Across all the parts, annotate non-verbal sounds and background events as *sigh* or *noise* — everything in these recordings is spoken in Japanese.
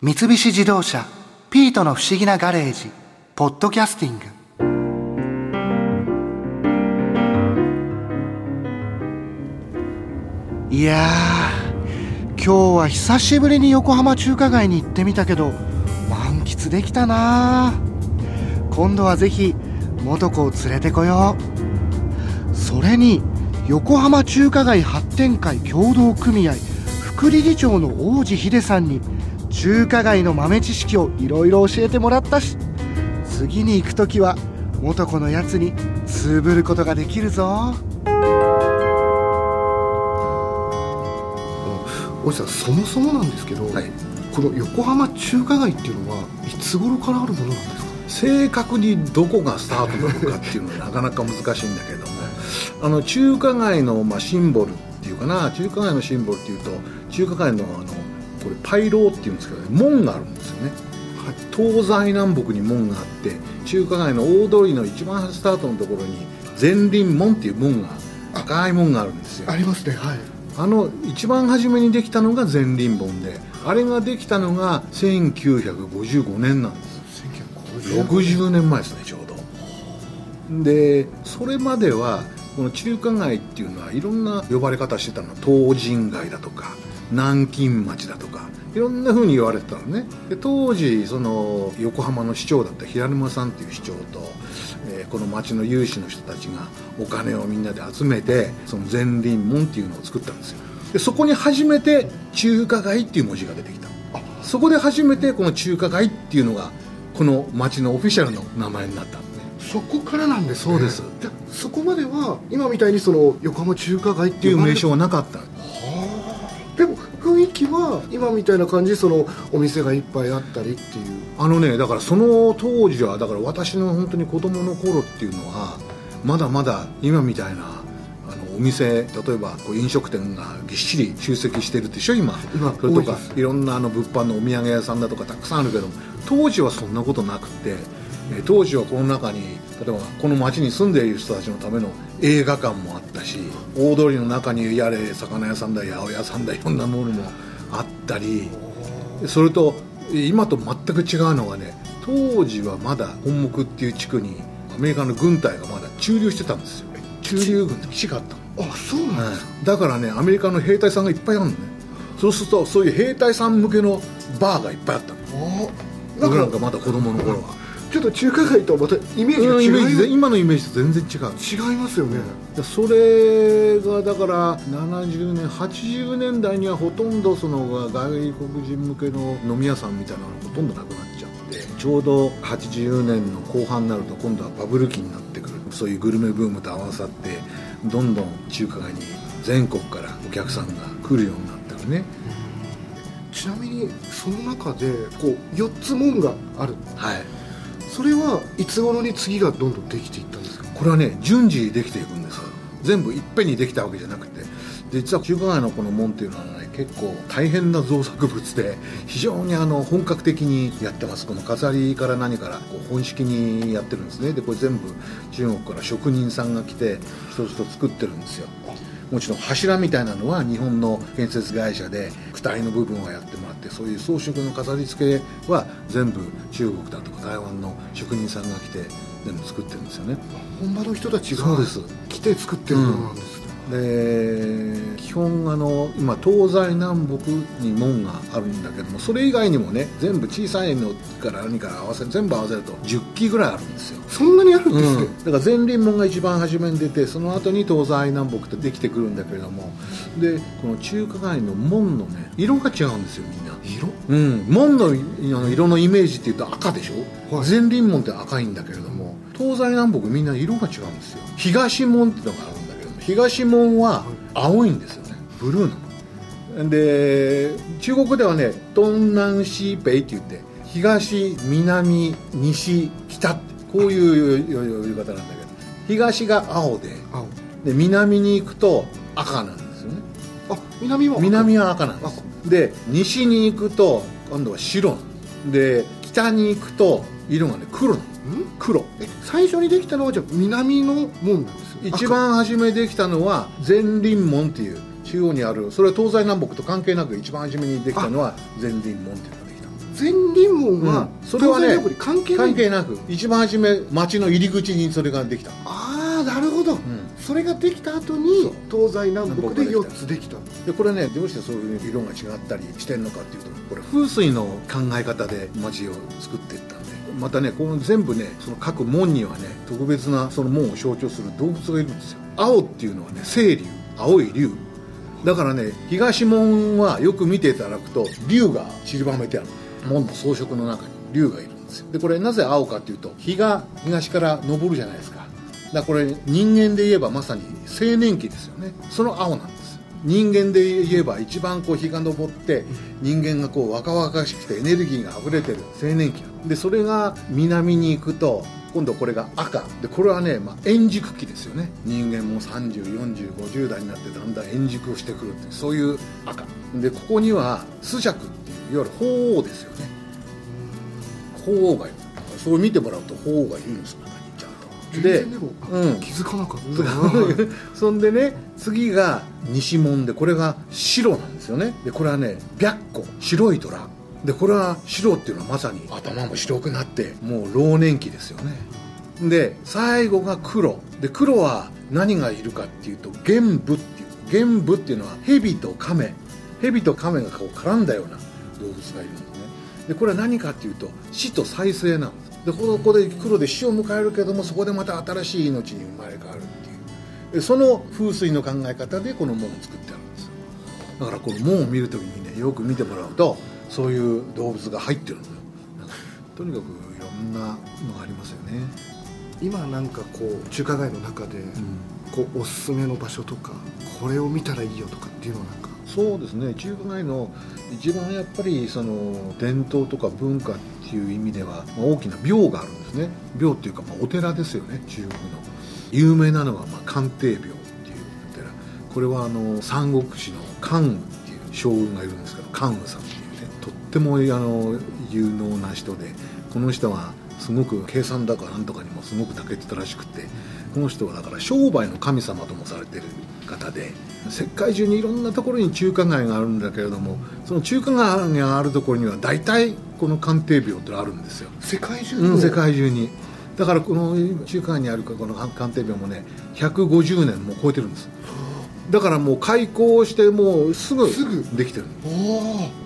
三菱自動車「ピートの不思議なガレージ」「ポッドキャスティング」いや今日は久しぶりに横浜中華街に行ってみたけど満喫できたな今度はぜひ素子を連れてこよう。それに横浜中華街発展会協同組合副理事長の王子秀さんに中華街の豆知識をいろいろ教えてもらったし次に行く時は素子のやつにつぶることができるぞ。おじさんそもそもなんですけど、はい。この横浜中華街っていうのはいつ頃からあるものなんですか？正確にどこがスタートなのかっていうのはなかなか難しいんだけれども。あの中華街のまあシンボルっていうかな中華街のシンボルっていうと中華街のあのこれパイローっていうんですけどね門があるんですよね。東西南北に門があって中華街の大通りの一番スタートのところに前輪門っていう門が赤い門があるんですよ。ありますねはい。あの一番初めにできたのが前輪門であれができたのが1955年なんです。60年。前ですねちょうど。でそれまではこの中華街っていうのはいろんな呼ばれ方してたの。東神街だとか南京町だとかいろんな風に言われてたのね。で当時その横浜の市長だった平沼さんっていう市長と、えーこの町の有志の人たちがお金をみんなで集めてその前輪門っていうのを作ったんですよ。でそこに初めて中華街っていう文字が出てきた。そこで初めてこの中華街っていうのがこの町のオフィシャルの名前になったんでね。そこからなんですね。そうです。じゃあそこまでは今みたいにその横浜中華街っってていう名称はなかった雰囲気は今みたいな感じでそのお店がいっぱいあったりっていう。あのねだからその当時はだから私の本当に子供の頃っていうのはまだまだ今みたいなあのお店例えばこう飲食店がぎっしり集積してるでしょ今今それとか多いろんなあの物販のお土産屋さんだとかたくさんあるけども当時はそんなことなくてえー当時はこの中に例えばこの町に住んでいる人たちのための映画館もあったし大通りの中にやれ魚屋さんだ八百屋さんだいろんなものもあったりそれと今と全く違うのはね当時はまだ本木っていう地区にアメリカの軍隊がまだ駐留してたんですよ。駐留軍って基地があったの？あそうなんですか、だからねアメリカの兵隊さんがいっぱいあるのね。そうするとそういう兵隊さん向けのバーがいっぱいあったの。僕なんからまだ子供の頃はちょっと中華街とはまたイメージが違いで今のイメージと全然違う。違いますよね。でそれがだから70年80年代にはほとんどその外国人向けの飲み屋さんみたいなのがほとんどなくなっちゃって。ちょうど80年の後半になると今度はバブル期になってくる。そういうグルメブームと合わさってどんどん中華街に全国からお客さんが来るようになったのね。ちなみにその中でこう4つ門がある。はいそれはいつ頃に次がどんどんできていったんですか？これはね順次できていくんです。全部いっぺんにできたわけじゃなくて。実は中華街のこの門っていうのはね結構大変な造作物で *laughs* 非常にあの本格的にやってます。この飾りから何からこう本式にやってるんですね。でこれ全部中国から職人さんが来て一つ一つ作ってるんですよ。もちろん柱みたいなのは日本の建設会社で躯体の部分はやってもらってそういう装飾の飾り付けは全部中国だとか台湾の職人さんが来て全部作ってるんですよね。本場の人たちが来て作ってるものなんですね、で基本あの今東西南北に門があるんだけどもそれ以外にもね全部小さいのから何から合わせ全部合わせると10基ぐらいあるんですよ。そんなにあるんですね、うん、だから前輪門が一番初めに出てその後に東西南北ってできてくるんだけれどもでこの中華街の門のね色が違うんですよみんな。色？うん、門のあの色のイメージっていうと赤でしょ、はい。前輪門って赤いんだけれども東西南北みんな色が違うんですよ。東門っていうのがあるんだけども東門は青いんですよ。ねブルーなの。で中国ではね東南西北って言って東南西北ってこういう呼び方なんだけど東が青で青。で南に行くと赤なんですよね。あ南は南は赤なんです。で西に行くと今度は白で北に行くと色がね黒なの。ん？黒。え最初にできたのはじゃあ南の門なんですよ。一番初めできたのは前輪門っていう中央にあるそれは東西南北と関係なく一番初めにできたのは前輪門っていうのができた。の前輪門は、うん。それはね関係関係なく一番初め町の入り口にそれができた。ああなるほど、それができた後に東西南北で4つできた。でこれねどうしてそういう色が違ったりしてんのかっていうとこれ風水の考え方で町を作っていったんでまたねこの全部ねその各門にはね特別なその門を象徴する動物がいるんですよ。青っていうのはね清流青い龍だからね東門はよく見ていただくと龍が散りばめてある。門の装飾の中に龍がいるんですよ。でこれなぜ青かっていうと日が東から昇るじゃないですか。だからこれ人間で言えばまさに青年期ですよね。その青なんです。人間で言えば一番こう日が昇って人間がこう若々しくてエネルギーが溢れてる青年期でそれが南に行くと今度これが赤。でこれはね、まあ、円熟期ですよね。人間も304050代になってだんだん円熟してくるっていうそういう赤。でここには朱雀っていういわゆる鳳凰ですよね。鳳凰がいる。そう見てもらうと鳳凰がいるんですよちゃんでうん。気づかなかった。な *laughs* そんでね次が西門でこれが白なんですよね。でこれはね白虎白い虎でこれは白っていうのはまさに頭も白くなって。もう老年期ですよね。で最後が黒。で黒は何がいるかっていうと玄武っていう。玄武っていうのは蛇と亀。蛇と亀がこう絡んだような動物がいるんですね。でこれは何かっていうと死と再生なんです。でここで黒で死を迎えるけどもそこでまた新しい命に生まれ変わるっていう。でその風水の考え方でこの門を作ってあるんですよ。だからこの門を見るときにねよく見てもらうとそういう動物が入ってるのよ。なんかとにかくいろんなのがありますよね、今なんかこう中華街の中で、こうおすすめの場所とかこれを見たらいいよとかっていうのはなんか。そうですね。中華街の一番やっぱりその伝統とか文化っていう意味ではまあ大きな廟があるんですね。廟っていうかまあお寺ですよね。中国の。有名なのはまあ鑑定廟っていうお寺。これはあの三国志の関羽っていう将軍がいるんですけど関羽さんってもあの有能な人でこの人はすごく計算だかなんとかにもすごく長けてたらしくてこの人はだから商売の神様ともされてる方で世界中にいろんなところに中華街があるんだけれどもその中華街があるところには大体この鑑定廟ってあるんですよ、世界中の、うん、世界中に。だからこの中華街にあるこの鑑定廟もね150年も超えてるんですだからもう開校してもうすぐすぐ。できてる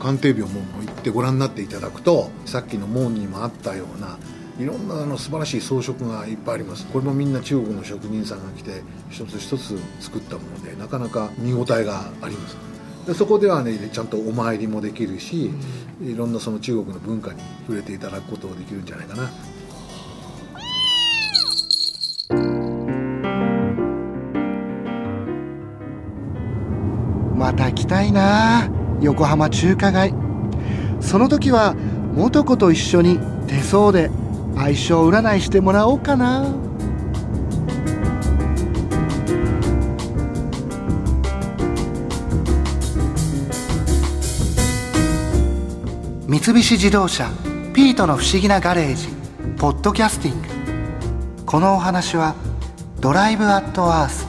鑑定廟も行ってご覧になっていただくとさっきの門にもあったようないろんなあの素晴らしい装飾がいっぱいあります。これもみんな中国の職人さんが来て一つ一つ作ったものでなかなか見応えがあります。でそこではねちゃんとお参りもできるし、いろんなその中国の文化に触れていただくことができるんじゃないかなまた来たいな。横浜中華街。その時は元子と一緒に手相で相性占いしてもらおうかな。三菱自動車「ピートの不思議なガレージ」ポッドキャスティング。このお話は「ドライブ・アット・アース」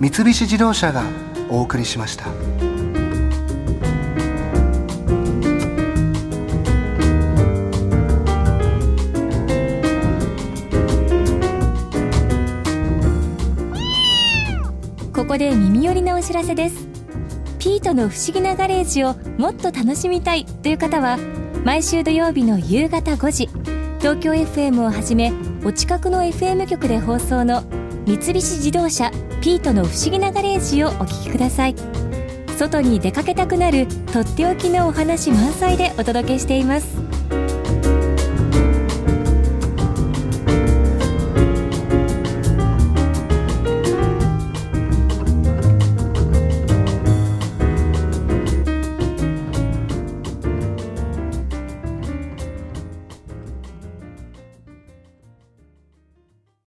三菱自動車がお送りしました。ここで耳寄りなお知らせですピートの不思議なガレージをもっと楽しみたいという方は毎週土曜日の夕方5時東京 FM をはじめお近くの FM 局で放送の三菱自動車ピートの不思議なガレージをお聞きください。外に出かけたくなるとっておきのお話満載でお届けしています。